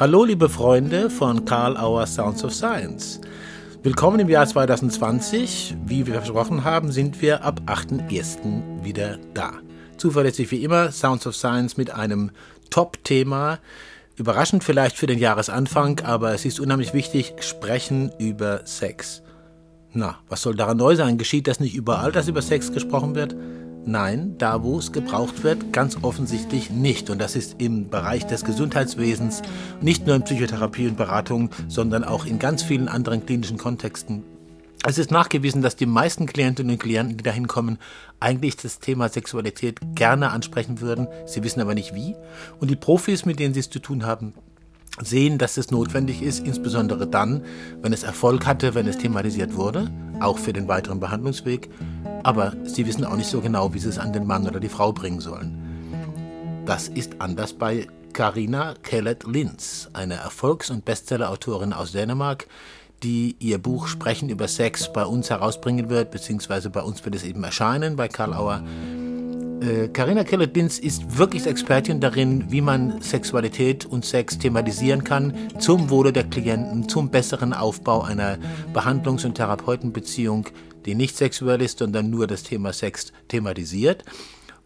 Hallo liebe Freunde von Karl Auer Sounds of Science. Willkommen im Jahr 2020. Wie wir versprochen haben, sind wir ab 8.1. wieder da. Zuverlässig wie immer Sounds of Science mit einem Top-Thema. Überraschend vielleicht für den Jahresanfang, aber es ist unheimlich wichtig, sprechen über Sex. Na, was soll daran neu sein? Geschieht das nicht überall, dass über Sex gesprochen wird? Nein, da wo es gebraucht wird, ganz offensichtlich nicht. Und das ist im Bereich des Gesundheitswesens, nicht nur in Psychotherapie und Beratung, sondern auch in ganz vielen anderen klinischen Kontexten. Es ist nachgewiesen, dass die meisten Klientinnen und Klienten, die dahin kommen, eigentlich das Thema Sexualität gerne ansprechen würden. Sie wissen aber nicht wie. Und die Profis, mit denen sie es zu tun haben, sehen, dass es notwendig ist, insbesondere dann, wenn es Erfolg hatte, wenn es thematisiert wurde, auch für den weiteren Behandlungsweg. Aber sie wissen auch nicht so genau, wie sie es an den Mann oder die Frau bringen sollen. Das ist anders bei Karina Kellett-Linz, eine Erfolgs- und Bestsellerautorin aus Dänemark, die ihr Buch Sprechen über Sex bei uns herausbringen wird, beziehungsweise bei uns wird es eben erscheinen, bei Karl Auer. Karina äh, Kellett-Linz ist wirklich Expertin darin, wie man Sexualität und Sex thematisieren kann, zum Wohle der Klienten, zum besseren Aufbau einer Behandlungs- und Therapeutenbeziehung, die nicht sexuell ist, sondern nur das Thema Sex thematisiert.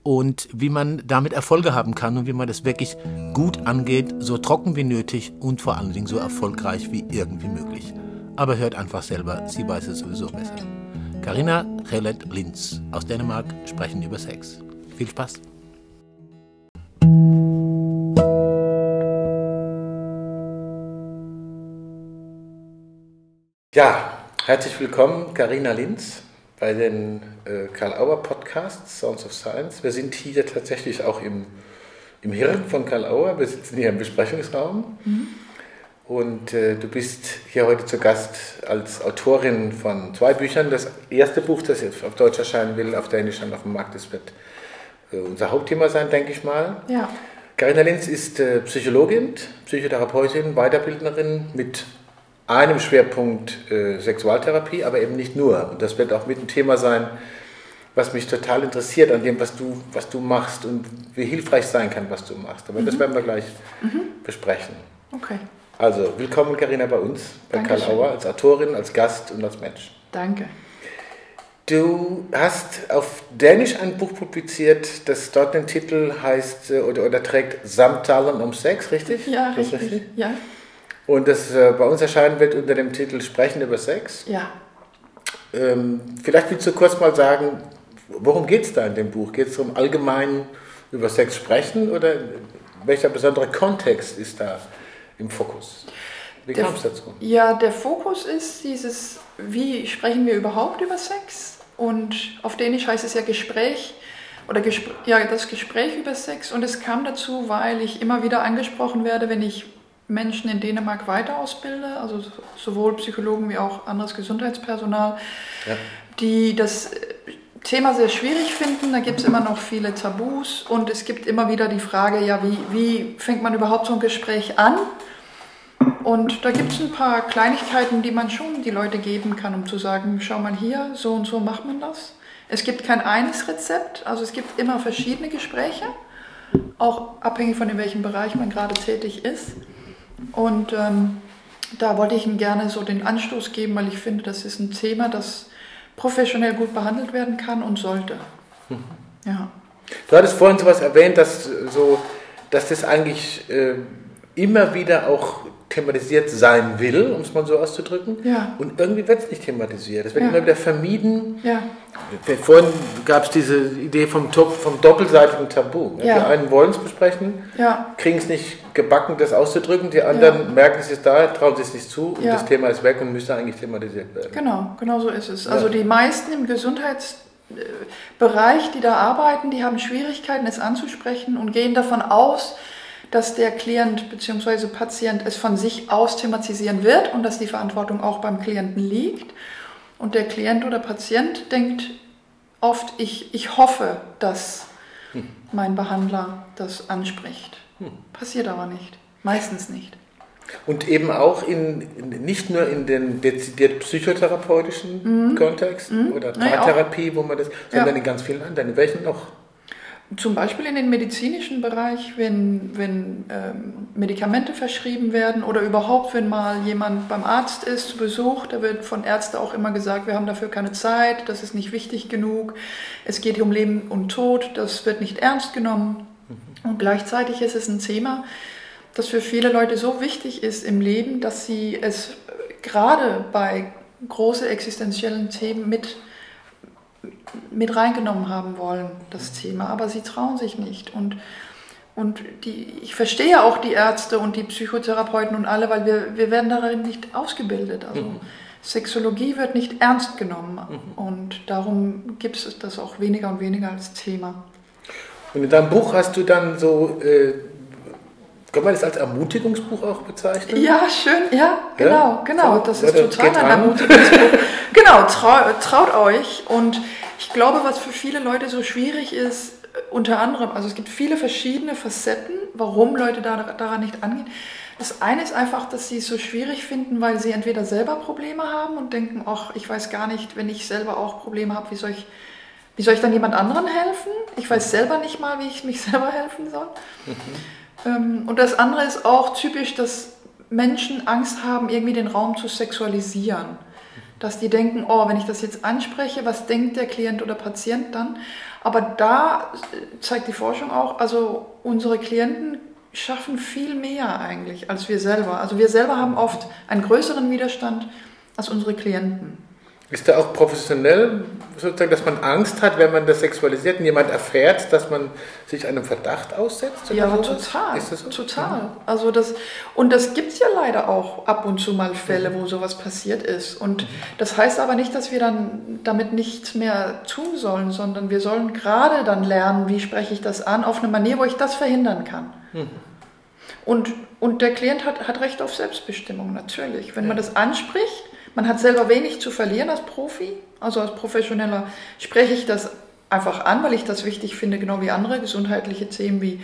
Und wie man damit Erfolge haben kann und wie man das wirklich gut angeht, so trocken wie nötig und vor allen Dingen so erfolgreich wie irgendwie möglich. Aber hört einfach selber, sie weiß es sowieso besser. Karina Rellet-Linz aus Dänemark sprechen über Sex. Viel Spaß! Ja, herzlich willkommen, Karina Linz, bei den äh, Karl Auer Podcasts Sounds of Science. Wir sind hier tatsächlich auch im, im Hirn von Karl Auer. Wir sitzen hier im Besprechungsraum. Mhm. Und äh, du bist hier heute zu Gast als Autorin von zwei Büchern. Das erste Buch, das jetzt auf Deutsch erscheinen will, auf Dänisch dann auf dem Markt ist, wird unser Hauptthema sein, denke ich mal. Ja. Carina Linz ist äh, Psychologin, Psychotherapeutin, Weiterbildnerin mit einem Schwerpunkt äh, Sexualtherapie, aber eben nicht nur. Und das wird auch mit ein Thema sein, was mich total interessiert an dem, was du, was du machst und wie hilfreich sein kann, was du machst. Aber mhm. das werden wir gleich mhm. besprechen. Okay. Also, willkommen Carina bei uns, bei Dankeschön. Karl Auer, als Autorin, als Gast und als Mensch. Danke. Du hast auf Dänisch ein Buch publiziert, das dort den Titel heißt äh, oder, oder trägt Samtalen um Sex, richtig? Ja, ist richtig. Ja. Und das äh, bei uns erscheinen wird unter dem Titel Sprechen über Sex. Ja. Ähm, vielleicht willst du kurz mal sagen, worum geht es da in dem Buch? Geht es darum, allgemein über Sex sprechen oder welcher besondere Kontext ist da im Fokus? Wie kam es dazu? Ja, der Fokus ist dieses, wie sprechen wir überhaupt über Sex? Und auf Dänisch heißt es ja Gespräch oder Gespr ja, das Gespräch über Sex. Und es kam dazu, weil ich immer wieder angesprochen werde, wenn ich Menschen in Dänemark weiter ausbilde, also sowohl Psychologen wie auch anderes Gesundheitspersonal, Ja. die das Thema sehr schwierig finden. Da gibt es immer noch viele Tabus und es gibt immer wieder die Frage, ja, wie, wie fängt man überhaupt so ein Gespräch an? Und da gibt es ein paar Kleinigkeiten, die man schon die Leute geben kann, um zu sagen, schau mal hier, so und so macht man das. Es gibt kein eines Rezept, also es gibt immer verschiedene Gespräche, auch abhängig von in welchem Bereich man gerade tätig ist. Und ähm, da wollte ich Ihnen gerne so den Anstoß geben, weil ich finde, das ist ein Thema, das professionell gut behandelt werden kann und sollte. Ja. Du hattest vorhin sowas erwähnt, dass, so, dass das eigentlich äh, immer wieder auch thematisiert sein will, um es mal so auszudrücken. Ja. Und irgendwie wird es nicht thematisiert. Es wird Ja. immer wieder vermieden. Ja, Vorhin gab es diese Idee vom, vom doppelseitigen Tabu. Die einen wollen es besprechen, kriegen es nicht gebacken, das auszudrücken. Die anderen merken, es ist da, trauen sich es nicht zu und das Thema ist weg und müsste eigentlich thematisiert werden. genau, genau so ist es. Also die meisten im Gesundheitsbereich, die da arbeiten, die haben Schwierigkeiten, es anzusprechen und gehen davon aus, dass der Klient bzw. Patient es von sich aus thematisieren wird und dass die Verantwortung auch beim Klienten liegt. Und der Klient oder Patient denkt oft, ich, ich hoffe, dass mein Behandler das anspricht. Passiert aber nicht. Meistens nicht. Und eben auch in, nicht nur in den dezidiert psychotherapeutischen Kontext oder Nee, auch. Paartherapie, wo man das, sondern Ja. in ganz vielen anderen. In welchen noch? Zum Beispiel in den medizinischen Bereich, wenn, wenn ähm, Medikamente verschrieben werden oder überhaupt, wenn mal jemand beim Arzt ist zu Besuch, da wird von Ärzten auch immer gesagt, wir haben dafür keine Zeit, das ist nicht wichtig genug, es geht hier um Leben und Tod, das wird nicht ernst genommen. Mhm. Und gleichzeitig ist es ein Thema, das für viele Leute so wichtig ist im Leben, dass sie es gerade bei großen existenziellen Themen mit mit reingenommen haben wollen, das Thema, aber sie trauen sich nicht. Und, und die, ich verstehe auch die Ärzte und die Psychotherapeuten und alle, weil wir, wir werden darin nicht ausgebildet. Also mhm. Sexologie wird nicht ernst genommen mhm. und darum gibt es das auch weniger und weniger als Thema. Und in deinem Buch hast du dann so äh, können wir das als Ermutigungsbuch auch bezeichnen? Ja, schön, ja, genau, ja? genau. Das ist total ein Ermutigungsbuch. genau, trau, traut euch. Und ich glaube, was für viele Leute so schwierig ist, unter anderem, also es gibt viele verschiedene Facetten, warum Leute da, daran nicht angehen. Das eine ist einfach, dass sie es so schwierig finden, weil sie entweder selber Probleme haben und denken, ach, ich weiß gar nicht, wenn ich selber auch Probleme habe, wie soll ich, wie soll ich dann jemand anderen helfen? Ich weiß selber nicht mal, wie ich mich selber helfen soll. Mhm. Ähm, und das andere ist auch typisch, dass Menschen Angst haben, irgendwie den Raum zu sexualisieren. Dass die denken, oh, wenn ich das jetzt anspreche, was denkt der Klient oder Patient dann? Aber da zeigt die Forschung auch, also unsere Klienten schaffen viel mehr eigentlich als wir selber. Also wir selber haben oft einen größeren Widerstand als unsere Klienten. Ist da auch professionell sozusagen, dass man Angst hat, wenn man das sexualisiert und jemand erfährt, dass man sich einem Verdacht aussetzt? ja, sowas? total. Ist das so? Total. Mhm. Also das, und das gibt es ja leider auch ab und zu mal Fälle, mhm. wo sowas passiert ist. Und mhm. das heißt aber nicht, dass wir dann damit nichts mehr tun sollen, sondern wir sollen gerade dann lernen, wie spreche ich das an, auf eine Manier, wo ich das verhindern kann. Mhm. Und, und der Klient hat, hat Recht auf Selbstbestimmung, natürlich. Wenn ja. man das anspricht, man hat selber wenig zu verlieren als Profi, also als Professioneller spreche ich das einfach an, weil ich das wichtig finde, genau wie andere gesundheitliche Themen wie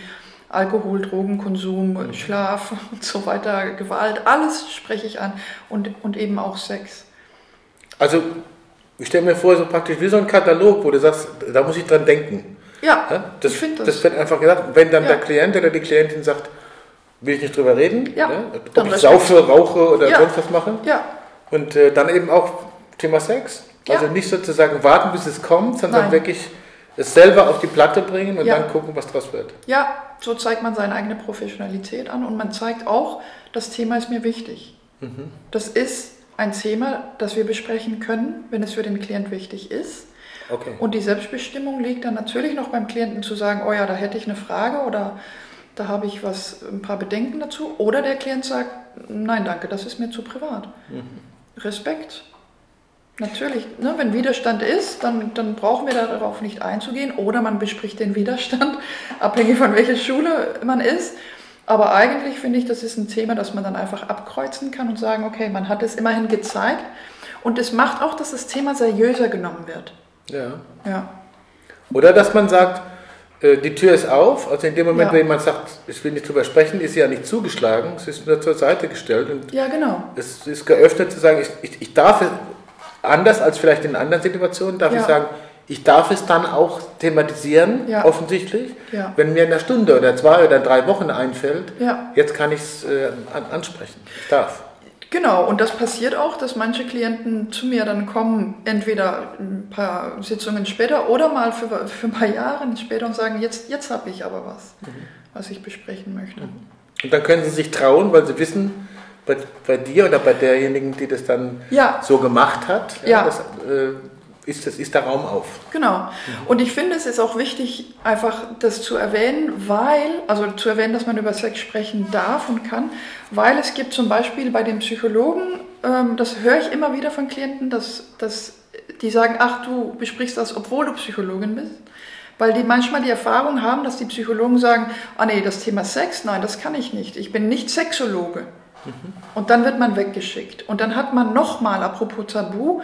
Alkohol, Drogenkonsum, mhm. Schlaf und so weiter, Gewalt, alles spreche ich an und, und eben auch Sex. Also ich stelle mir vor, so praktisch wie so ein Katalog, wo du sagst, da muss ich dran denken. Ja, ja das, ich finde das. Das wird einfach gesagt, wenn dann ja. der Klient oder die Klientin sagt, will ich nicht drüber reden, ja, ne? ob ich saufe, rauche oder sonst was mache. Ja, und äh, dann eben auch Thema Sex. Also ja. nicht sozusagen warten, bis es kommt, sondern Nein. wirklich es selber auf die Platte bringen und ja. dann gucken, was draus wird. Ja, so zeigt man seine eigene Professionalität an und man zeigt auch, das Thema ist mir wichtig. Mhm. Das ist ein Thema, das wir besprechen können, wenn es für den Klient wichtig ist. Okay. Und die Selbstbestimmung liegt dann natürlich noch beim Klienten zu sagen, oh ja, da hätte ich eine Frage oder da habe ich was, ein paar Bedenken dazu. Oder der Klient sagt, nein, danke, das ist mir zu privat. Mhm. Respekt. Natürlich, ne, wenn Widerstand ist, dann, dann brauchen wir darauf nicht einzugehen oder man bespricht den Widerstand, abhängig von welcher Schule man ist. Aber eigentlich finde ich, das ist ein Thema, das man dann einfach abkreuzen kann und sagen, okay, man hat es immerhin gezeigt. Und es macht auch, dass das Thema seriöser genommen wird. Ja. ja. Oder dass man sagt, äh, die Tür ist auf. Also in dem Moment, ja. wenn jemand sagt, ich will nicht drüber sprechen, ist sie ja nicht zugeschlagen, es ist nur zur Seite gestellt. Und ja, genau. Es ist geöffnet zu sagen, ich, ich, ich darf, anders als vielleicht in anderen Situationen, darf ja. ich sagen, ich darf es dann auch thematisieren, ja. offensichtlich. Ja. Wenn mir in einer Stunde oder zwei oder drei Wochen einfällt, jetzt kann ich es äh, ansprechen. Ich darf. Genau, und das passiert auch, dass manche Klienten zu mir dann kommen, entweder ein paar Sitzungen später oder mal für, für ein paar Jahre später und sagen, jetzt, jetzt habe ich aber was, mhm. was ich besprechen möchte. Mhm. Und dann können sie sich trauen, weil sie wissen, bei, bei dir oder bei derjenigen, die das dann ja. so gemacht hat, ja, ja. Das, äh, ist, das, ist der Raum auf. Genau. Und ich finde, es ist auch wichtig, einfach das zu erwähnen, weil, also zu erwähnen, dass man über Sex sprechen darf und kann, weil es gibt zum Beispiel bei den Psychologen, ähm, das höre ich immer wieder von Klienten, dass, dass die sagen, ach, du besprichst das, obwohl du Psychologin bist. Weil die manchmal die Erfahrung haben, dass die Psychologen sagen, ah nee, das Thema Sex, nein, das kann ich nicht. Ich bin nicht Sexologe. Mhm. Und dann wird man weggeschickt. Und dann hat man nochmal, apropos Tabu,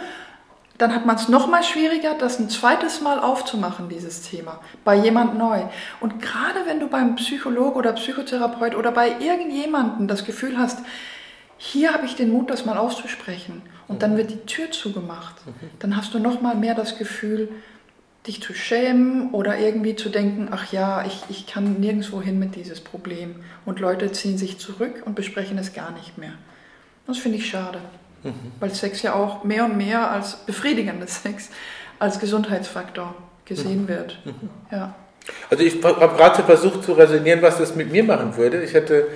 dann hat man es noch mal schwieriger, das ein zweites Mal aufzumachen, dieses Thema, bei jemand neu. Und gerade wenn du beim Psychologe oder Psychotherapeut oder bei irgendjemandem das Gefühl hast, hier habe ich den Mut, das mal auszusprechen, und dann wird die Tür zugemacht, dann hast du noch mal mehr das Gefühl, dich zu schämen oder irgendwie zu denken, ach ja, ich, ich kann nirgendwo hin mit dieses Problem. Und Leute ziehen sich zurück und besprechen es gar nicht mehr. Das finde ich schade, mhm. weil Sex ja auch mehr und mehr als befriedigender Sex, als Gesundheitsfaktor gesehen mhm. wird. Mhm. Ja. Also ich habe gerade versucht zu resonieren, was das mit mir machen würde. Ich hätte,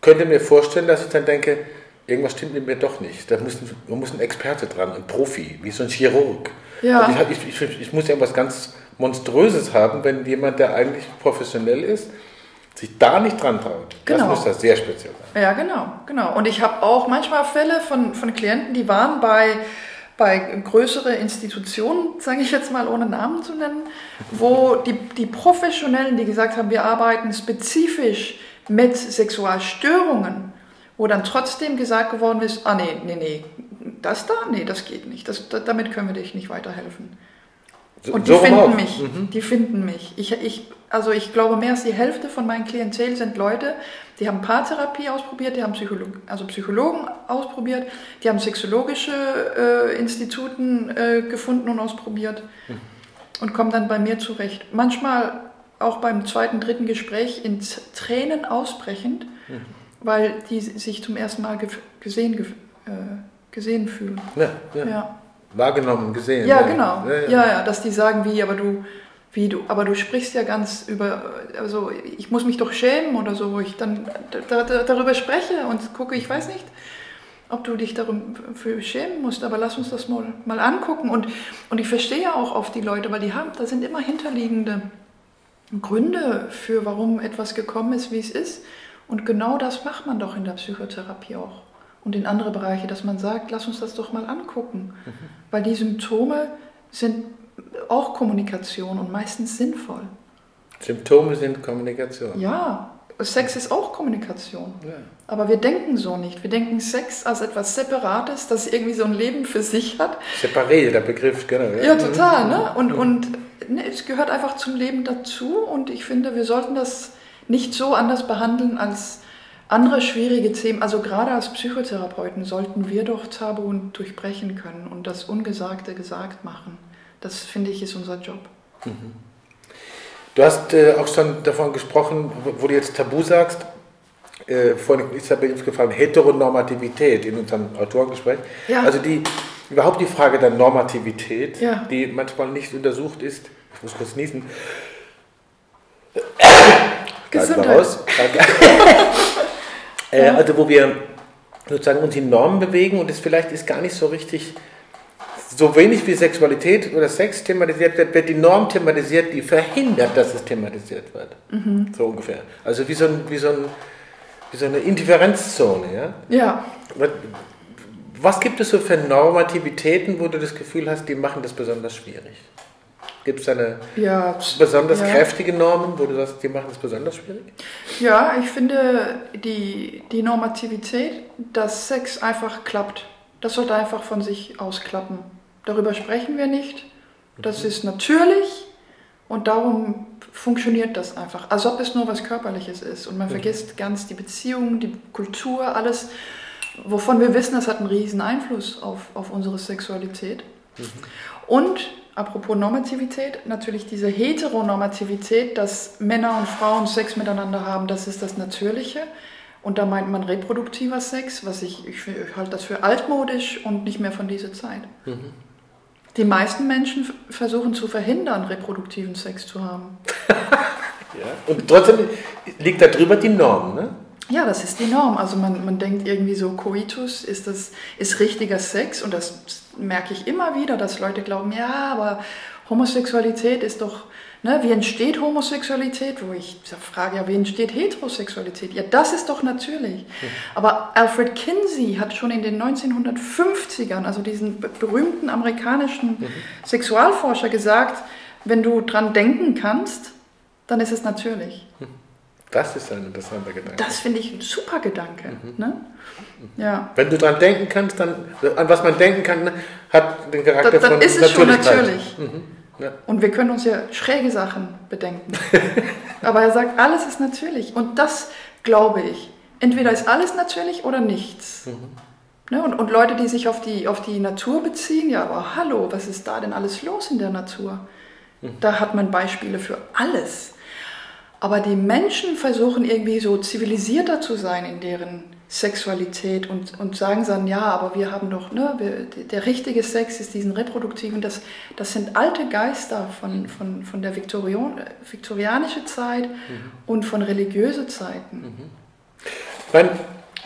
könnte mir vorstellen, dass ich dann denke, irgendwas stimmt mit mir doch nicht. Da muss, da muss ein Experte dran, ein Profi, wie so ein Chirurg. Ja. Ich, ich, ich, ich muss ja was ganz Monströses haben, wenn jemand, der eigentlich professionell ist, sich da nicht dran traut. Genau. Das muss das sehr speziell sein. Ja, genau, genau. Und ich habe auch manchmal Fälle von, von Klienten, die waren bei, bei größeren Institutionen, sage ich jetzt mal ohne Namen zu nennen, wo die, die Professionellen, die gesagt haben, wir arbeiten spezifisch mit Sexualstörungen, wo dann trotzdem gesagt geworden ist, ah nee, nee, nee, das da, nee, das geht nicht, das, damit können wir dich nicht weiterhelfen. Und die so finden mich, mhm. die finden mich. Ich, ich, also ich glaube, mehr als die Hälfte von meinen Klientel sind Leute, die haben Paartherapie ausprobiert, die haben Psychologen, also Psychologen ausprobiert, die haben sexologische äh, Instituten äh, gefunden und ausprobiert mhm. und kommen dann bei mir zurecht. Manchmal auch beim zweiten, dritten Gespräch in Tränen ausbrechend, mhm. weil die sich zum ersten Mal gesehen, äh, gesehen fühlen. Ja, ja. ja wahrgenommen, gesehen. Ja, genau. Ja, ja. ja, ja, dass die sagen, wie, aber du, wie du, aber du sprichst ja ganz über, also ich muss mich doch schämen oder so, wo ich dann da, da, darüber spreche und gucke, ich weiß nicht, ob du dich dafür schämen musst, aber lass uns das mal, mal angucken. Und, und ich verstehe ja auch oft die Leute, weil die haben, da sind immer hinterliegende Gründe für, warum etwas gekommen ist, wie es ist. Und genau das macht man doch in der Psychotherapie auch und in andere Bereiche, dass man sagt, lass uns das doch mal angucken. Mhm. Weil die Symptome sind auch Kommunikation und meistens sinnvoll. Symptome sind Kommunikation. Ja, Sex ist auch Kommunikation. Ja. Aber wir denken so nicht. Wir denken Sex als etwas Separates, das irgendwie so ein Leben für sich hat. Separé, der Begriff, genau. Ja, ja total. Ne? Mhm. Und, mhm. und ne, es gehört einfach zum Leben dazu. Und ich finde, wir sollten das nicht so anders behandeln als andere schwierige Themen, also gerade als Psychotherapeuten sollten wir doch Tabu durchbrechen können und das Ungesagte gesagt machen. Das finde ich ist unser Job. Mhm. Du hast äh, auch schon davon gesprochen, wo du jetzt Tabu sagst. Äh, vorhin ist ja gefallen, Heteronormativität in unserem Autorengespräch. Ja. Also die, überhaupt die Frage der Normativität, ja. die manchmal nicht untersucht ist. Ich muss kurz niesen. Gesundheit. Äh, ja. Also wo wir sozusagen uns in Normen bewegen und es vielleicht ist gar nicht so richtig, so wenig wie Sexualität oder Sex thematisiert wird, wird die Norm thematisiert, die verhindert, dass es thematisiert wird. Mhm. So ungefähr. Also wie so, ein, wie, so ein, wie so eine Indifferenzzone. Ja? ja. Was gibt es so für Normativitäten, wo du das Gefühl hast, die machen das besonders schwierig? Gibt es eine ja, besonders ja. kräftige Normen, wo du sagst, die machen es besonders schwierig? Ja, ich finde die, die Normativität, dass Sex einfach klappt. Das sollte einfach von sich ausklappen. Darüber sprechen wir nicht. Das mhm. ist natürlich und darum funktioniert das einfach. Als ob es nur was Körperliches ist. Und man mhm. vergisst ganz die Beziehung, die Kultur, alles, wovon wir wissen, das hat einen riesen Einfluss auf, auf unsere Sexualität. Mhm. Und apropos Normativität, natürlich diese Heteronormativität, dass Männer und Frauen Sex miteinander haben, das ist das Natürliche. Und da meint man reproduktiver Sex, was ich, ich, ich halte das für altmodisch und nicht mehr von dieser Zeit. Mhm. Die meisten Menschen versuchen zu verhindern, reproduktiven Sex zu haben. ja, und trotzdem liegt da drüber die Norm, ne? Ja, das ist die Norm. Also man, man denkt irgendwie so, Coitus ist, das, ist richtiger Sex und das merke ich immer wieder, dass Leute glauben, ja, aber Homosexualität ist doch, ne, wie entsteht Homosexualität? Wo ich frage, ja, wie entsteht Heterosexualität? Ja, das ist doch natürlich. Aber Alfred Kinsey hat schon in den 1950ern, also diesen berühmten amerikanischen mhm. Sexualforscher, gesagt, wenn du dran denken kannst, dann ist es natürlich. Mhm. Das ist ein interessanter Gedanke. Das finde ich ein super Gedanke. Mhm. Ne? Ja. Wenn du daran denken kannst, dann, an was man denken kann, ne, hat den Charakter da, dann von ist es schon natürlich. Mhm. Ja. Und wir können uns ja schräge Sachen bedenken. Aber er sagt, alles ist natürlich. Und das glaube ich. Entweder ist alles natürlich oder nichts. Mhm. Ne? Und, und Leute, die sich auf die, auf die Natur beziehen, ja, aber hallo, was ist da denn alles los in der Natur? Da hat man Beispiele für alles. Aber die Menschen versuchen irgendwie so zivilisierter zu sein in deren Sexualität und, und sagen dann, ja, aber wir haben doch, ne, wir, der richtige Sex ist diesen reproduktiven, das, das sind alte Geister von, von, von der Viktorion, viktorianischen Zeit mhm. und von religiösen Zeiten. Mhm. Meine,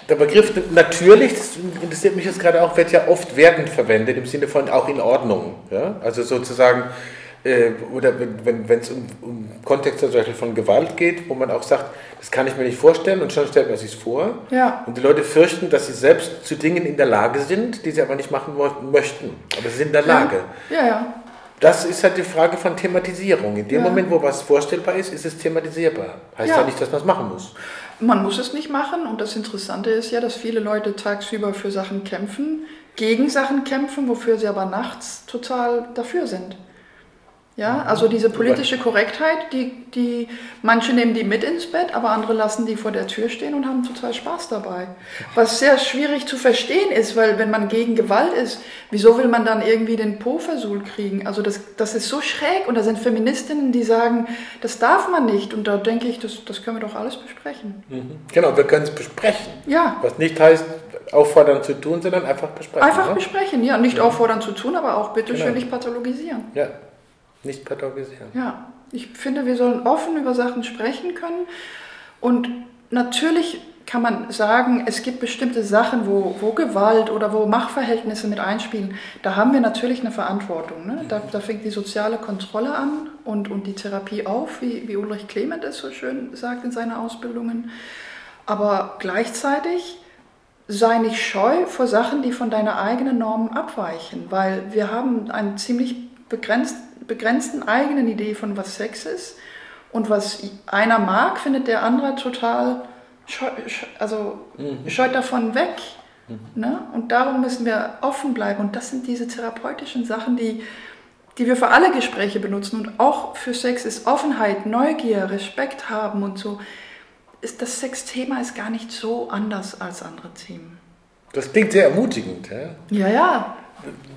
der Begriff natürlich, das interessiert mich jetzt gerade auch, wird ja oft werden verwendet, im Sinne von auch in Ordnung. Ja? Also sozusagen, äh, oder wenn es um, um Kontext zum Beispiel von Gewalt geht, wo man auch sagt, das kann ich mir nicht vorstellen und schon stellt man sich vor. Ja. Und die Leute fürchten, dass sie selbst zu Dingen in der Lage sind, die sie aber nicht machen möchten. Aber sie sind in der Lage. Ja, ja. ja. Das ist halt die Frage von Thematisierung. In dem ja. Moment, wo was vorstellbar ist, ist es thematisierbar. Heißt ja, ja nicht, dass man es machen muss. Man muss es nicht machen. Und das Interessante ist ja, dass viele Leute tagsüber für Sachen kämpfen, gegen Sachen kämpfen, wofür sie aber nachts total dafür sind. Ja, also diese politische Korrektheit, die, die, manche nehmen die mit ins Bett, aber andere lassen die vor der Tür stehen und haben total Spaß dabei. Was sehr schwierig zu verstehen ist, weil wenn man gegen Gewalt ist, wieso will man dann irgendwie den Po versucht kriegen? Also das, das ist so schräg und da sind Feministinnen, die sagen, das darf man nicht. Und da denke ich, das, das können wir doch alles besprechen. Mhm. Genau, wir können es besprechen. Ja. Was nicht heißt, auffordern zu tun, sondern einfach besprechen. Einfach ne? besprechen, ja. Nicht ja. auffordern zu tun, aber auch bitte genau. schön nicht pathologisieren. Ja nicht pathologisieren. Ja, ich finde, wir sollen offen über Sachen sprechen können. Und natürlich kann man sagen, es gibt bestimmte Sachen, wo, wo Gewalt oder wo Machtverhältnisse mit einspielen. Da haben wir natürlich eine Verantwortung. Ne? Da, da, fängt die soziale Kontrolle an und, und die Therapie auf, wie, wie Ulrich Clement es so schön sagt in seinen Ausbildungen. Aber gleichzeitig sei nicht scheu vor Sachen, die von deiner eigenen Norm abweichen, weil wir haben ein ziemlich begrenzt begrenzten eigenen Idee von was Sex ist. Und was einer mag, findet der andere total scheu, also mhm. scheut davon weg. Mhm. Ne? Und darum müssen wir offen bleiben. Und das sind diese therapeutischen Sachen, die, die wir für alle Gespräche benutzen. Und auch für Sex ist Offenheit, Neugier, Respekt haben und so. Ist das Sexthema ist gar nicht so anders als andere Themen. Das klingt sehr ermutigend. Ja, ja. ja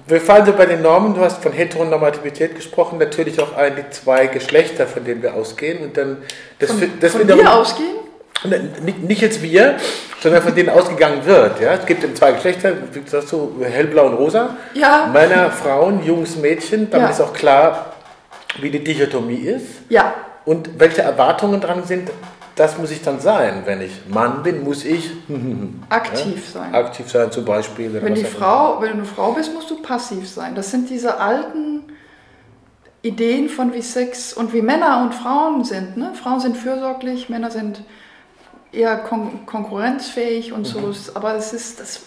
wir fallen so bei den Normen, du hast von Heteronormativität gesprochen, natürlich auch ein, die zwei Geschlechter, von denen wir ausgehen. Und dann, das, von, das von wir ausgehen? Nicht jetzt wir, sondern von denen ausgegangen wird. Ja? Es gibt zwei Geschlechter, wie sagst du, hellblau und rosa. Ja. Männer, Frauen, Jungs, Mädchen. Damit ja. ist auch klar, wie die Dichotomie ist. Ja. Und welche Erwartungen dran sind, das muss ich dann sein. Wenn ich Mann bin, muss ich aktiv ja, sein. Aktiv sein zum Beispiel. Wenn, die Frau, wenn du eine Frau bist, musst du passiv sein. Das sind diese alten Ideen von wie Sex und wie Männer und Frauen sind. Ne? Frauen sind fürsorglich, Männer sind eher kon konkurrenzfähig und mhm. so. Aber es ist das,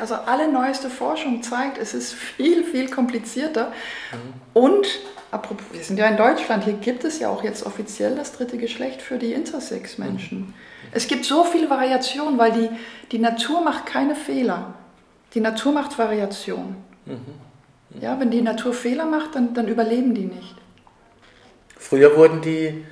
also alle neueste Forschung zeigt, es ist viel, viel komplizierter. Mhm. Und apropos, wir sind ja in Deutschland, hier gibt es ja auch jetzt offiziell das dritte Geschlecht für die Intersex-Menschen. Mhm. Es gibt so viel Variation, weil die, die Natur macht keine Fehler. Die Natur macht Variation. Mhm. Mhm. Ja, wenn die Natur Fehler macht, dann, dann überleben die nicht. Früher wurden die,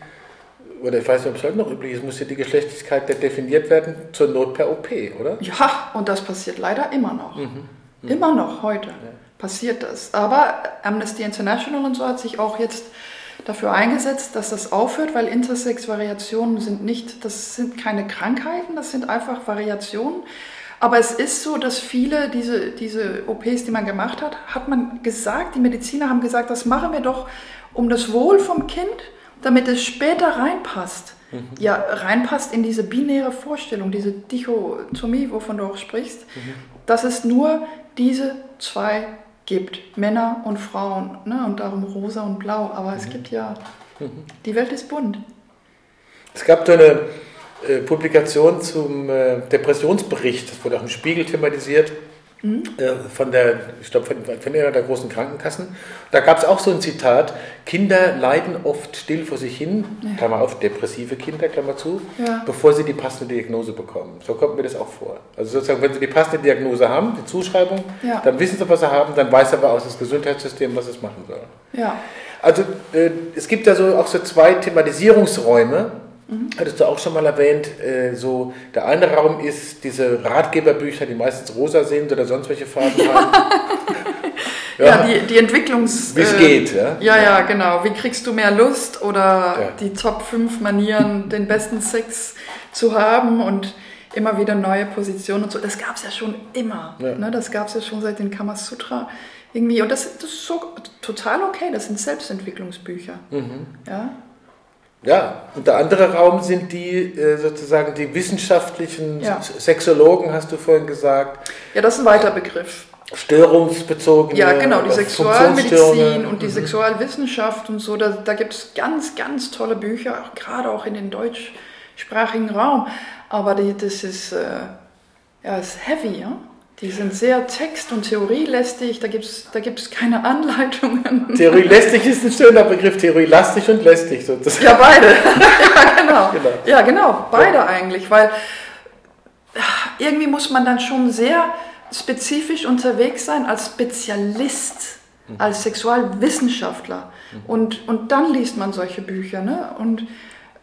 oder ich weiß nicht, ob es heute noch üblich ist, musste die Geschlechtlichkeit definiert werden, zur Not per OP, oder? Ja, und das passiert leider immer noch. Mhm. Mhm. Immer noch heute. Ja passiert das. Aber Amnesty International und so hat sich auch jetzt dafür eingesetzt, dass das aufhört, weil Intersex-Variationen sind nicht, das sind keine Krankheiten, das sind einfach Variationen. Aber es ist so, dass viele diese, diese OPs, die man gemacht hat, hat man gesagt, die Mediziner haben gesagt, das machen wir doch um das Wohl vom Kind, damit es später reinpasst. Mhm. Ja, reinpasst in diese binäre Vorstellung, diese Dichotomie, wovon du auch sprichst. Mhm. Das ist nur diese zwei gibt. Männer und Frauen ne? und darum rosa und blau. Aber es mhm. gibt ja, mhm. die Welt ist bunt. Es gab da eine äh, Publikation zum äh, Depressionsbericht, das wurde auch im Spiegel thematisiert. Mhm. Äh, von der, ich glaube, von, von einer der großen Krankenkassen. Da gab es auch so ein Zitat: Kinder leiden oft still vor sich hin, ja. Klammer auf, depressive Kinder, Klammer zu, ja. bevor sie die passende Diagnose bekommen. So kommt mir das auch vor. Also sozusagen, wenn sie die passende Diagnose haben, die Zuschreibung, ja. dann wissen sie, was sie haben, dann weiß aber auch das Gesundheitssystem, was es machen soll. Ja. Also äh, es gibt da so auch so zwei Thematisierungsräume Mhm. Hattest du auch schon mal erwähnt, äh, so der eine Raum ist diese Ratgeberbücher, die meistens rosa sind oder sonst welche Farben haben. ja, ja die, die Entwicklungs... Wie es äh, geht, ja? Ja, ja, genau. Wie kriegst du mehr Lust oder ja. die Top 5 Manieren, den besten Sex zu haben und immer wieder neue Positionen und so. Das gab es ja schon immer. Ja. Ne? Das gab es ja schon seit den Kamasutra irgendwie. Und das, das, ist so total okay. Das sind Selbstentwicklungsbücher. Mhm. Ja. Ja, und der andere Raum sind die äh, sozusagen die wissenschaftlichen ja. Sexologen, hast du vorhin gesagt. Ja, das ist ein weiter Begriff. Störungsbezogene. Ja, genau, die Sexualmedizin und die mhm. Sexualwissenschaft und so. Da, da gibt es ganz, ganz tolle Bücher, gerade auch in den deutschsprachigen Raum. Aber die, das ist, äh, ja, ist heavy, ja. Die sind sehr text- und theorielästig, da gibt es da gibt's keine Anleitungen. Theorielästig ist ein schöner Begriff, theorielastig und lästig sozusagen. Ja, beide. ja, genau. genau. Ja, genau, beide ja. eigentlich, weil irgendwie muss man dann schon sehr spezifisch unterwegs sein als Spezialist, mhm. als Sexualwissenschaftler. Mhm. Und, und dann liest man solche Bücher. Ne? Und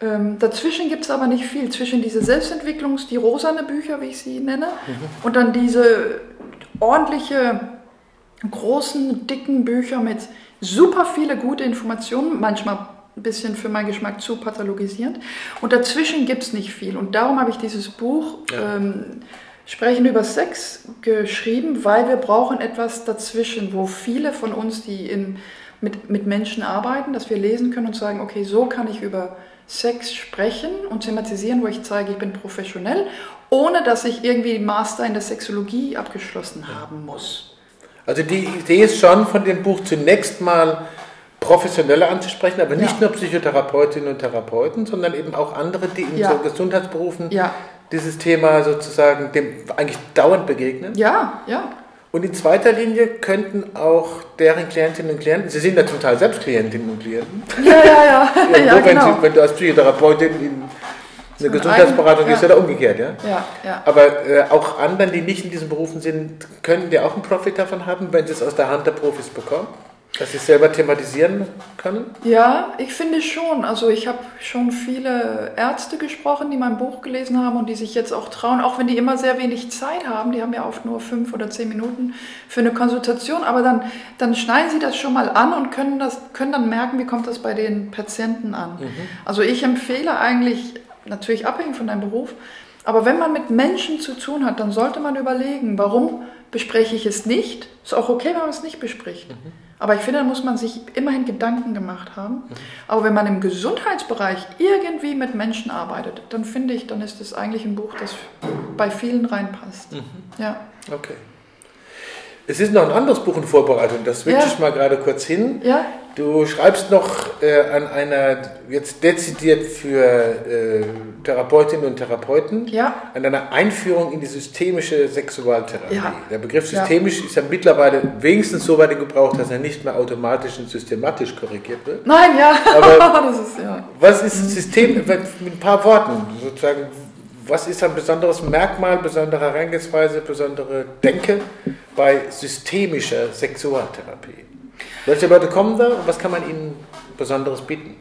ähm, dazwischen gibt es aber nicht viel. Zwischen diese Selbstentwicklungs-, die rosane Bücher, wie ich sie nenne, mhm. und dann diese ordentliche, großen, dicken Bücher mit super viele gute Informationen, manchmal ein bisschen für meinen Geschmack zu pathologisierend. Und dazwischen gibt es nicht viel. Und darum habe ich dieses Buch ja. ähm, Sprechen über Sex geschrieben, weil wir brauchen etwas dazwischen, wo viele von uns, die in, mit, mit Menschen arbeiten, dass wir lesen können und sagen, okay, so kann ich über Sex sprechen und thematisieren, wo ich zeige, ich bin professionell, ohne dass ich irgendwie Master in der Sexologie abgeschlossen haben muss. Also die Idee ist schon von dem Buch zunächst mal Professionelle anzusprechen, aber nicht ja. nur Psychotherapeutinnen und Therapeuten, sondern eben auch andere, die in ja. so Gesundheitsberufen ja. dieses Thema sozusagen dem eigentlich dauernd begegnen. Ja, ja. Und in zweiter Linie könnten auch deren Klientinnen und Klienten, sie sind ja zum Teil selbst Klientinnen und Klienten. Ja, ja, ja. ja, ja wenn, genau. sie, wenn, du als Psychotherapeutin in eine Gesundheitsberatung gehst ja. oder umgekehrt, ja? Ja, ja. Aber äh, auch anderen, die nicht in diesen Berufen sind, können die auch einen Profit davon haben, wenn sie es aus der Hand der Profis bekommen? Dass Sie es selber thematisieren können? Ja, ich finde schon. Also ich habe schon viele Ärzte gesprochen, die mein Buch gelesen haben und die sich jetzt auch trauen, auch wenn die immer sehr wenig Zeit haben. Die haben ja oft nur fünf oder zehn Minuten für eine Konsultation, aber dann, dann schneiden sie das schon mal an und können, das, können dann merken, wie kommt das bei den Patienten an. Mhm. Also ich empfehle eigentlich, natürlich abhängig von deinem Beruf, aber wenn man mit Menschen zu tun hat, dann sollte man überlegen, warum bespreche ich es nicht. Ist auch okay, wenn man es nicht bespricht. Mhm. Aber ich finde, da muss man sich immerhin Gedanken gemacht haben. Aber wenn man im Gesundheitsbereich irgendwie mit Menschen arbeitet, dann finde ich, dann ist es eigentlich ein Buch, das bei vielen reinpasst. Mhm. Ja. Okay. Es ist noch ein anderes Buch in Vorbereitung, das switche ja. ich mal gerade kurz hin. Ja. Du schreibst noch äh, an einer, jetzt dezidiert für äh, Therapeutinnen und Therapeuten, ja. an einer Einführung in die systemische Sexualtherapie. Ja. Der Begriff systemisch ist ja mittlerweile wenigstens so weit in Gebrauch, dass er nicht mehr automatisch und systematisch korrigiert wird. Nein, ja. Aber ist, was ist System, mit ein paar Worten sozusagen, was ist ein besonderes Merkmal, besondere Herangehensweise, besondere Denke bei systemischer Sexualtherapie? Welche Leute kommen da und was kann man ihnen Besonderes bieten?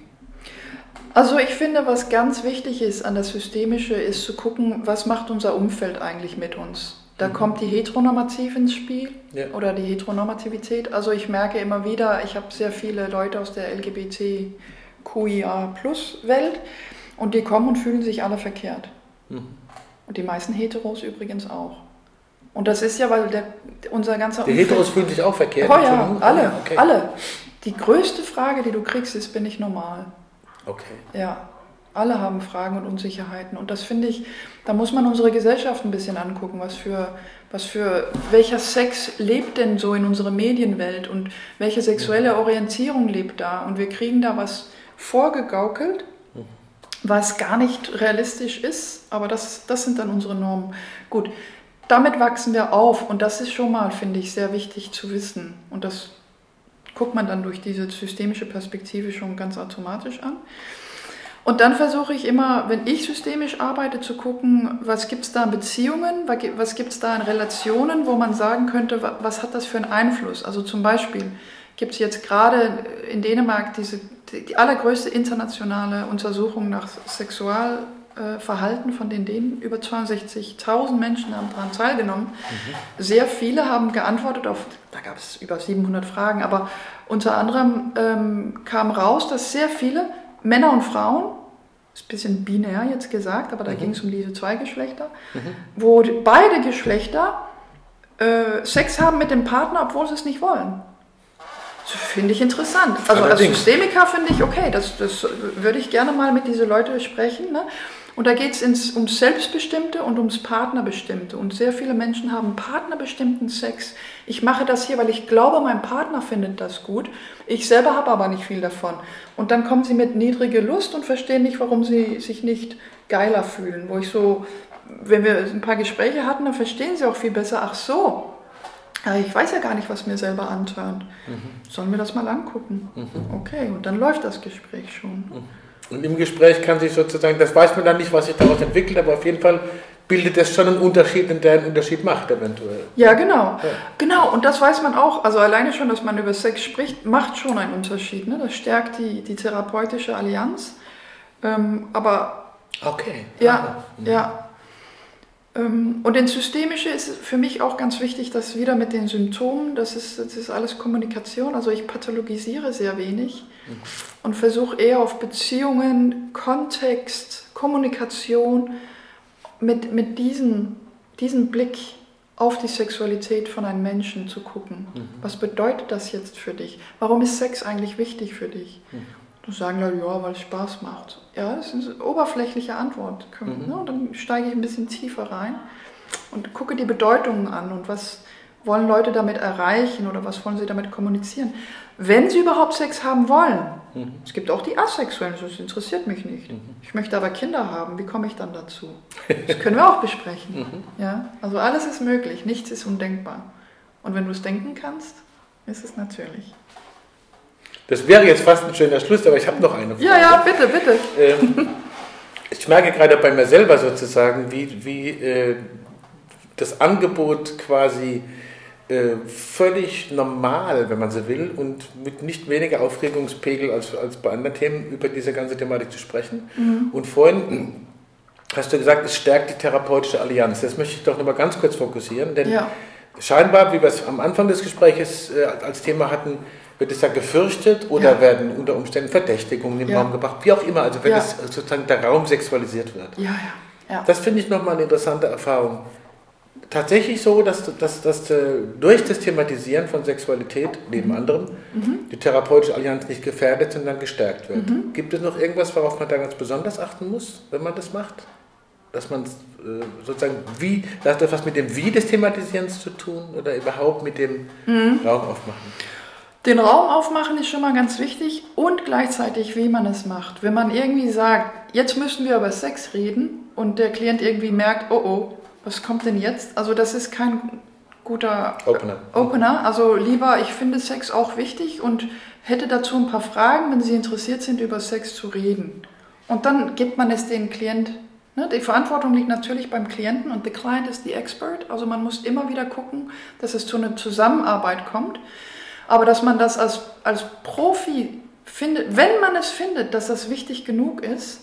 Also ich finde, was ganz wichtig ist an das Systemische, ist zu gucken, was macht unser Umfeld eigentlich mit uns. Da mhm. kommt die Heteronormativ ins Spiel ja. oder die Heteronormativität. Also ich merke immer wieder, ich habe sehr viele Leute aus der LGBTQIA-Plus-Welt und die kommen und fühlen sich alle verkehrt. Mhm. Und die meisten Heteros übrigens auch. Und das ist ja, weil der, unser ganzer Die Heteros fühlen sich auch verkehrt. Oh ja, alle, okay. alle. Die größte Frage, die du kriegst, ist, bin ich normal? Okay. Ja, alle haben Fragen und Unsicherheiten. Und das finde ich, da muss man unsere Gesellschaft ein bisschen angucken, was für, was für, welcher Sex lebt denn so in unserer Medienwelt und welche sexuelle Orientierung lebt da? Und wir kriegen da was vorgegaukelt was gar nicht realistisch ist, aber das, das sind dann unsere Normen. Gut, damit wachsen wir auf und das ist schon mal, finde ich, sehr wichtig zu wissen. Und das guckt man dann durch diese systemische Perspektive schon ganz automatisch an. Und dann versuche ich immer, wenn ich systemisch arbeite, zu gucken, was gibt es da an Beziehungen, was gibt es da an Relationen, wo man sagen könnte, was hat das für einen Einfluss. Also zum Beispiel gibt es jetzt gerade in Dänemark diese die allergrößte internationale Untersuchung nach Sexual, äh, Verhalten von den denen. Über 62.000 Menschen haben daran teilgenommen. Mhm. Sehr viele haben geantwortet auf, da gab es über 700 Fragen, aber unter anderem ähm, kam raus, dass sehr viele Männer und Frauen, ist ein bisschen binär jetzt gesagt, aber da mhm. ging es um diese zwei Geschlechter, mhm. wo beide Geschlechter äh, Sex haben mit dem Partner, obwohl sie es nicht wollen. Finde ich interessant. Also Allerdings. als Systemiker finde ich, okay, das, das würde ich gerne mal mit diesen Leuten sprechen. Ne? Und da geht es ums Selbstbestimmte und ums Partnerbestimmte. Und sehr viele Menschen haben partnerbestimmten Sex. Ich mache das hier, weil ich glaube, mein Partner findet das gut. Ich selber habe aber nicht viel davon. Und dann kommen sie mit niedriger Lust und verstehen nicht, warum sie sich nicht geiler fühlen. Wo ich so, wenn wir ein paar Gespräche hatten, dann verstehen sie auch viel besser, ach so, ich weiß ja gar nicht, was mir selber antörnt. Mhm. Sollen wir das mal angucken? Mhm. Okay, und dann läuft das Gespräch schon. Mhm. Und im Gespräch kann sich sozusagen, das weiß man dann nicht, was sich daraus entwickelt, aber auf jeden Fall bildet das schon einen Unterschied, der einen Unterschied macht eventuell. Ja, genau. Ja. Genau, und das weiß man auch. Also alleine schon, dass man über Sex spricht, macht schon einen Unterschied. Ne? Das stärkt die, die therapeutische Allianz. Ähm, aber... Okay. Ja, mhm. ja. Ähm, und in Systemische ist für mich auch ganz wichtig, dass wieder mit den Symptomen, das ist, das ist alles Kommunikation, also ich pathologisiere sehr wenig mhm. und versuche eher auf Beziehungen, Kontext, Kommunikation mit, mit diesem, diesem Blick auf die Sexualität von einem Menschen zu gucken. Mhm. Was bedeutet das jetzt für dich? Warum ist Sex eigentlich wichtig für dich? Mhm. Dann sagen Leute, ja, weil es Spaß macht. Ja, das ist eine oberflächliche Antwort. Mhm. Ne? Und dann steige ich ein bisschen tiefer rein und gucke die Bedeutungen an und was wollen Leute damit erreichen oder was wollen sie damit kommunizieren. Wenn sie überhaupt Sex haben wollen. Mhm. Es gibt auch die Asexuellen, das interessiert mich nicht. Mhm. Ich möchte aber Kinder haben, wie komme ich dann dazu? Das können wir auch besprechen. Mhm. Ja? Also alles ist möglich, nichts ist undenkbar. Und wenn du es denken kannst, ist es natürlich. Das wäre jetzt fast ein schöner Schluss, aber ich habe noch eine Frage. Ja, ja, bitte, bitte. Ähm, ich merke gerade bei mir selber sozusagen, wie, wie äh, das Angebot quasi äh, völlig normal, wenn man so will, und mit nicht weniger Aufregungspegel als, als bei anderen Themen über diese ganze Thematik zu sprechen. Mhm. Und vorhin hast du gesagt, es stärkt die therapeutische Allianz. Das möchte ich doch nochmal ganz kurz fokussieren, denn ja. scheinbar, wie wir es am Anfang des Gesprächs äh, als Thema hatten, wird es ja gefürchtet oder ja. werden unter Umständen Verdächtigungen in den ja. Raum gebracht, wie auch immer, also wenn ja. es sozusagen der Raum sexualisiert wird. Ja, ja. Das finde ich nochmal eine interessante Erfahrung. Tatsächlich so, dass, dass, dass äh, durch das Thematisieren von Sexualität, neben mhm. anderem, mhm. die therapeutische Allianz nicht gefährdet, sondern gestärkt wird. Mhm. Gibt es noch irgendwas, worauf man da ganz besonders achten muss, wenn man das macht? Dass man äh, sozusagen, wie, das hat das was mit dem Wie des Thematisierens zu tun oder überhaupt mit dem mhm. Raum aufmachen? Den Raum aufmachen ist schon mal ganz wichtig und gleichzeitig, wie man es macht. Wenn man irgendwie sagt, jetzt müssen wir über Sex reden und der Klient irgendwie merkt, oh oh, was kommt denn jetzt? Also das ist kein guter Opener. Opener. Also lieber, ich finde Sex auch wichtig und hätte dazu ein paar Fragen, wenn Sie interessiert sind, über Sex zu reden. Und dann gibt man es dem Klient. Ne? Die Verantwortung liegt natürlich beim Klienten und der Client ist die Expert. Also man muss immer wieder gucken, dass es zu einer Zusammenarbeit kommt. Aber dass man das als, als Profi findet, wenn man es findet, dass das wichtig genug ist,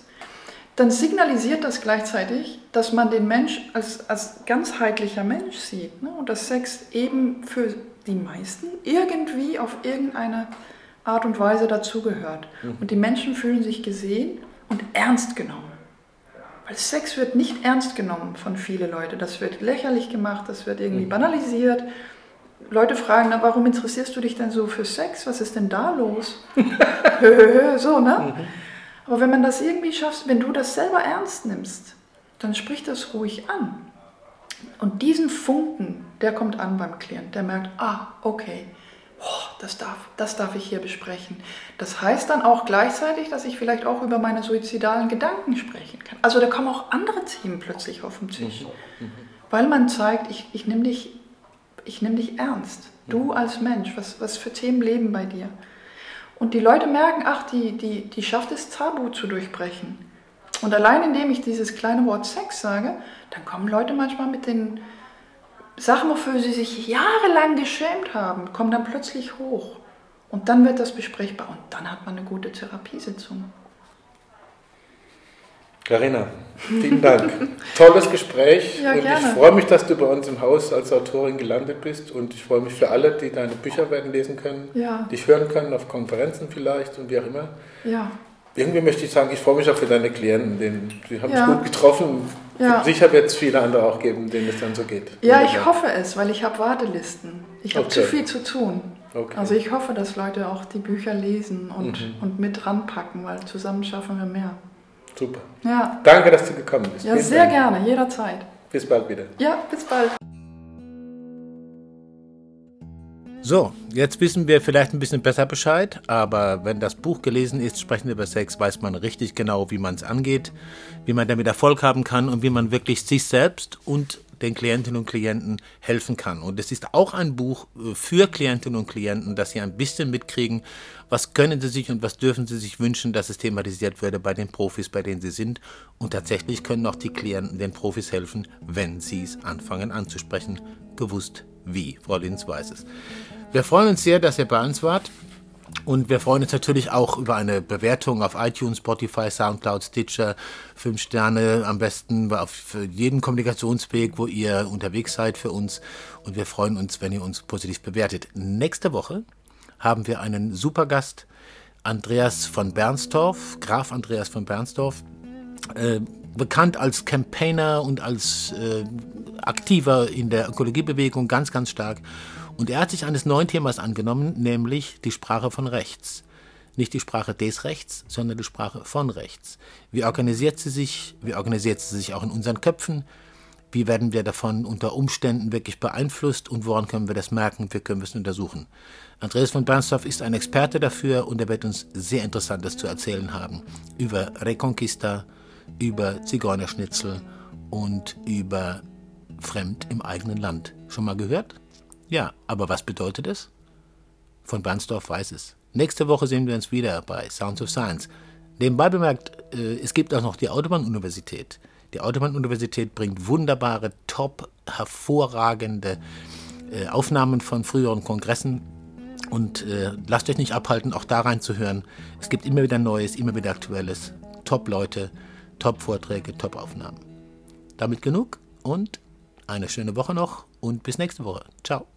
dann signalisiert das gleichzeitig, dass man den Mensch als, als ganzheitlicher Mensch sieht. Ne? Und dass Sex eben für die meisten irgendwie auf irgendeine Art und Weise dazugehört. Mhm. Und die Menschen fühlen sich gesehen und ernst genommen. Weil Sex wird nicht ernst genommen von vielen Leuten. Das wird lächerlich gemacht, das wird irgendwie mhm. banalisiert. Leute fragen, na, warum interessierst du dich denn so für Sex? Was ist denn da los? so, ne? Mhm. Aber wenn man das irgendwie schafft, wenn du das selber ernst nimmst, dann sprich das ruhig an. Und diesen Funken, der kommt an beim Klient. Der merkt, ah, okay, oh, das, darf, das darf ich hier besprechen. Das heißt dann auch gleichzeitig, dass ich vielleicht auch über meine suizidalen Gedanken sprechen kann. Also da kommen auch andere Themen plötzlich auf den Tisch. Mhm. Mhm. Weil man zeigt, ich, ich nehme dich ich nehme dich ernst. Du mhm. als Mensch, was, was für Themen leben bei dir? Und die Leute merken, ach, die, die, die schafft es, Tabu zu durchbrechen. Und allein indem ich dieses kleine Wort Sex sage, dann kommen Leute manchmal mit den Sachen, wofür sie sich jahrelang geschämt haben, kommen dann plötzlich hoch. Und dann wird das besprechbar und dann hat man eine gute Therapiesitzung. Carina, vielen Dank. Tolles Gespräch. Ja, und ich freue mich, dass du bei uns im Haus als Autorin gelandet bist. Und ich freue mich für alle, die deine Bücher werden lesen können, Ja. dich hören können, auf Konferenzen vielleicht und wie auch immer. Ja, Irgendwie möchte ich sagen, ich freue mich auch für deine Klienten. Denen, die haben Ja. es gut getroffen. Ja. Sicher wird es viele andere auch geben, denen es dann so geht. ja ich hoffe es, weil ich habe Wartelisten. Ich habe Okay. zu viel zu tun. Okay. Also ich hoffe, dass Leute auch die Bücher lesen und, Mhm. und mit ranpacken, weil zusammen schaffen wir mehr. Super. Ja, Danke, dass du gekommen bist. ja Vielen sehr Dank. gerne, jederzeit. Bis bald wieder. Ja, bis bald. So, jetzt wissen wir vielleicht ein bisschen besser Bescheid, aber wenn das Buch gelesen ist, Sprechen über Sex, weiß man richtig genau, wie man es angeht, wie man damit Erfolg haben kann und wie man wirklich sich selbst und den Klientinnen und Klienten helfen kann. Und es ist auch ein Buch äh, für Klientinnen und Klienten, dass sie ein bisschen mitkriegen, was können sie sich und was dürfen sie sich wünschen, dass es thematisiert würde bei den Profis, bei denen sie sind. Und tatsächlich können auch die Klienten den Profis helfen, wenn sie es anfangen anzusprechen. Gewusst wie. Frau Linz weiß es. Wir freuen uns sehr, dass ihr bei uns wart. Und wir freuen uns natürlich auch über eine Bewertung auf iTunes, Spotify, Soundcloud, Stitcher, fünf Sterne am besten auf jeden Kommunikationsweg, wo ihr unterwegs seid für uns. Und wir freuen uns, wenn ihr uns positiv bewertet. Nächste Woche haben wir einen Supergast, Andreas von Bernstorff, Graf Andreas von Bernstorff, äh, bekannt als Campaigner und als äh, Aktiver in der Ökologiebewegung, ganz, ganz stark. Und er hat sich eines neuen Themas angenommen, nämlich die Sprache von rechts. Nicht die Sprache des Rechts, sondern die Sprache von rechts. Wie organisiert sie sich? Wie organisiert sie sich auch in unseren Köpfen? Wie werden wir davon unter Umständen wirklich beeinflusst und woran können wir das merken? Wie können wir es untersuchen? Andreas von Bernstorff ist ein Experte dafür und er wird uns sehr Interessantes zu erzählen haben über Reconquista, über Zigeunerschnitzel und über Fremd im eigenen Land. Schon mal gehört? Ja, aber was bedeutet es? Von Bernstorff weiß es. Nächste Woche sehen wir uns wieder bei Sounds of Science. Nebenbei bemerkt, äh, es gibt auch noch die Autobahn-Universität. Die Autobahn-Universität bringt wunderbare, top, hervorragende äh, Aufnahmen von früheren Kongressen. Und äh, lasst euch nicht abhalten, auch da reinzuhören. Es gibt immer wieder Neues, immer wieder Aktuelles. Top-Leute, Top-Vorträge, Top-Aufnahmen. Damit genug und eine schöne Woche noch und bis nächste Woche. Ciao.